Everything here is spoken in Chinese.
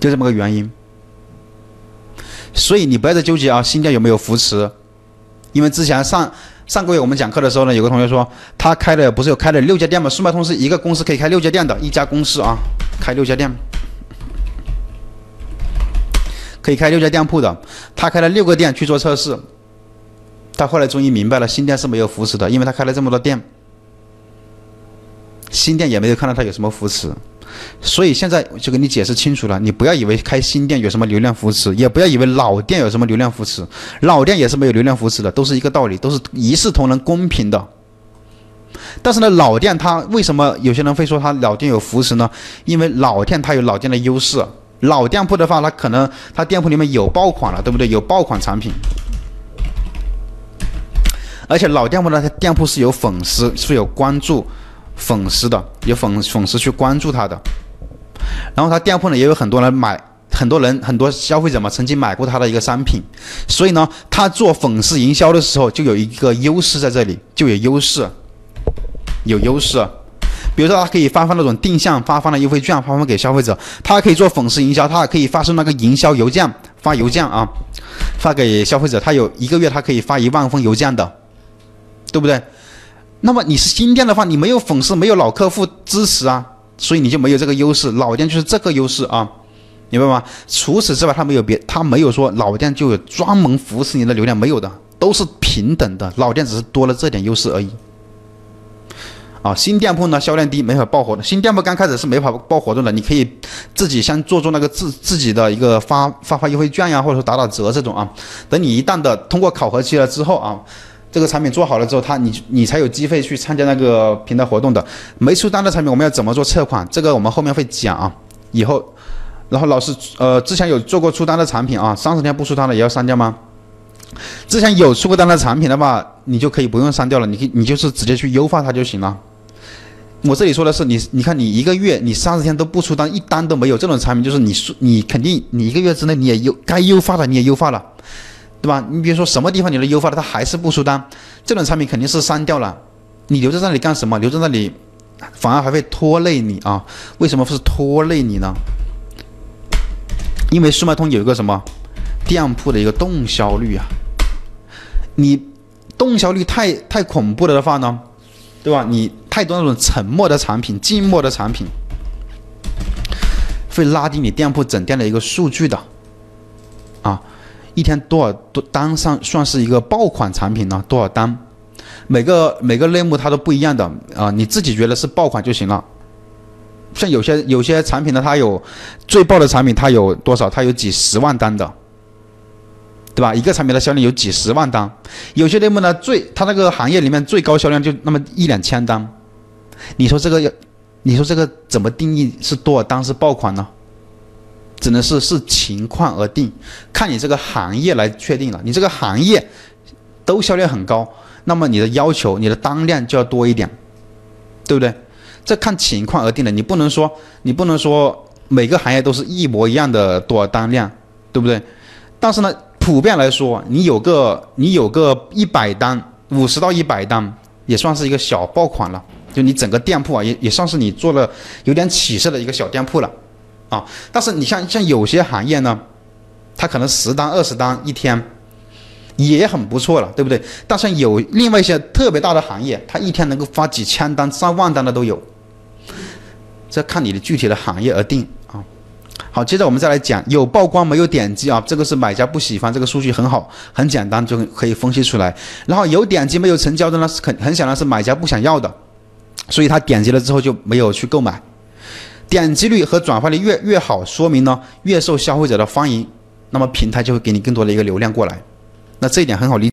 就这么个原因。所以你不要再纠结啊，新店有没有扶持？因为之前上上个月我们讲课的时候呢，有个同学说他开的不是有开了六家店吗？速卖通是一个公司可以开六家店的，一家公司啊，开六家店，可以开六家店铺的。他开了六个店去做测试，他后来终于明白了，新店是没有扶持的，因为他开了这么多店。新店也没有看到他有什么扶持，所以现在就给你解释清楚了。你不要以为开新店有什么流量扶持，也不要以为老店有什么流量扶持，老店也是没有流量扶持的，都是一个道理，都是一视同仁、公平的。但是呢，老店它为什么有些人会说它老店有扶持呢？因为老店它有老店的优势，老店铺的话，它可能它店铺里面有爆款了，对不对？有爆款产品，而且老店铺呢，它店铺是有粉丝，是有关注。粉丝的有粉粉丝去关注他的，然后他店铺呢也有很多人买，很多人很多消费者嘛曾经买过他的一个商品，所以呢他做粉丝营销的时候就有一个优势在这里，就有优势，有优势。比如说他可以发放那种定向发放的优惠券，发放给消费者，他可以做粉丝营销，他还可以发送那个营销邮件，发邮件啊，发给消费者，他有一个月他可以发一万封邮件的，对不对？那么你是新店的话，你没有粉丝，没有老客户支持啊，所以你就没有这个优势。老店就是这个优势啊，明白吗？除此之外，他没有别，他没有说老店就有专门扶持你的流量，没有的，都是平等的。老店只是多了这点优势而已。啊，新店铺呢销量低，没法爆活动。新店铺刚开始是没法爆活动的，你可以自己先做做那个自自己的一个发发发优惠券呀，或者说打打折这种啊。等你一旦的通过考核期了之后啊。这个产品做好了之后，他你你才有机会去参加那个平台活动的。没出单的产品，我们要怎么做测款？这个我们后面会讲啊。以后，然后老师呃，之前有做过出单的产品啊，三十天不出单的也要删掉吗？之前有出过单的产品的话，你就可以不用删掉了，你可以你就是直接去优化它就行了。我这里说的是你，你看你一个月你三十天都不出单，一单都没有，这种产品就是你你肯定你一个月之内你也优该优化的你也优化了。对吧？你比如说什么地方你都优化了，它还是不出单，这种产品肯定是删掉了。你留在那里干什么？留在那里反而还会拖累你啊？为什么是拖累你呢？因为速卖通有一个什么店铺的一个动销率啊，你动销率太太恐怖了的话呢，对吧？你太多那种沉默的产品、静默的产品，会拉低你店铺整店的一个数据的。一天多少多单上算是一个爆款产品呢？多少单？每个每个类目它都不一样的啊，你自己觉得是爆款就行了。像有些有些产品呢，它有最爆的产品，它有多少？它有几十万单的，对吧？一个产品的销量有几十万单。有些类目呢，最它那个行业里面最高销量就那么一两千单。你说这个要，你说这个怎么定义是多少单是爆款呢？只能是视情况而定，看你这个行业来确定了。你这个行业都销量很高，那么你的要求，你的单量就要多一点，对不对？这看情况而定的，你不能说你不能说每个行业都是一模一样的多少单量，对不对？但是呢，普遍来说，你有个你有个一百单，五十到一百单，也算是一个小爆款了。就你整个店铺啊，也也算是你做了有点起色的一个小店铺了。啊，但是你像像有些行业呢，它可能十单二十单一天，也很不错了，对不对？但是有另外一些特别大的行业，它一天能够发几千单、上万单的都有，这看你的具体的行业而定啊。好，接着我们再来讲，有曝光没有点击啊？这个是买家不喜欢，这个数据很好，很简单就可以分析出来。然后有点击没有成交的呢，是很很显然是买家不想要的，所以他点击了之后就没有去购买。点击率和转化率越越好，说明呢越受消费者的欢迎，那么平台就会给你更多的一个流量过来，那这一点很好理。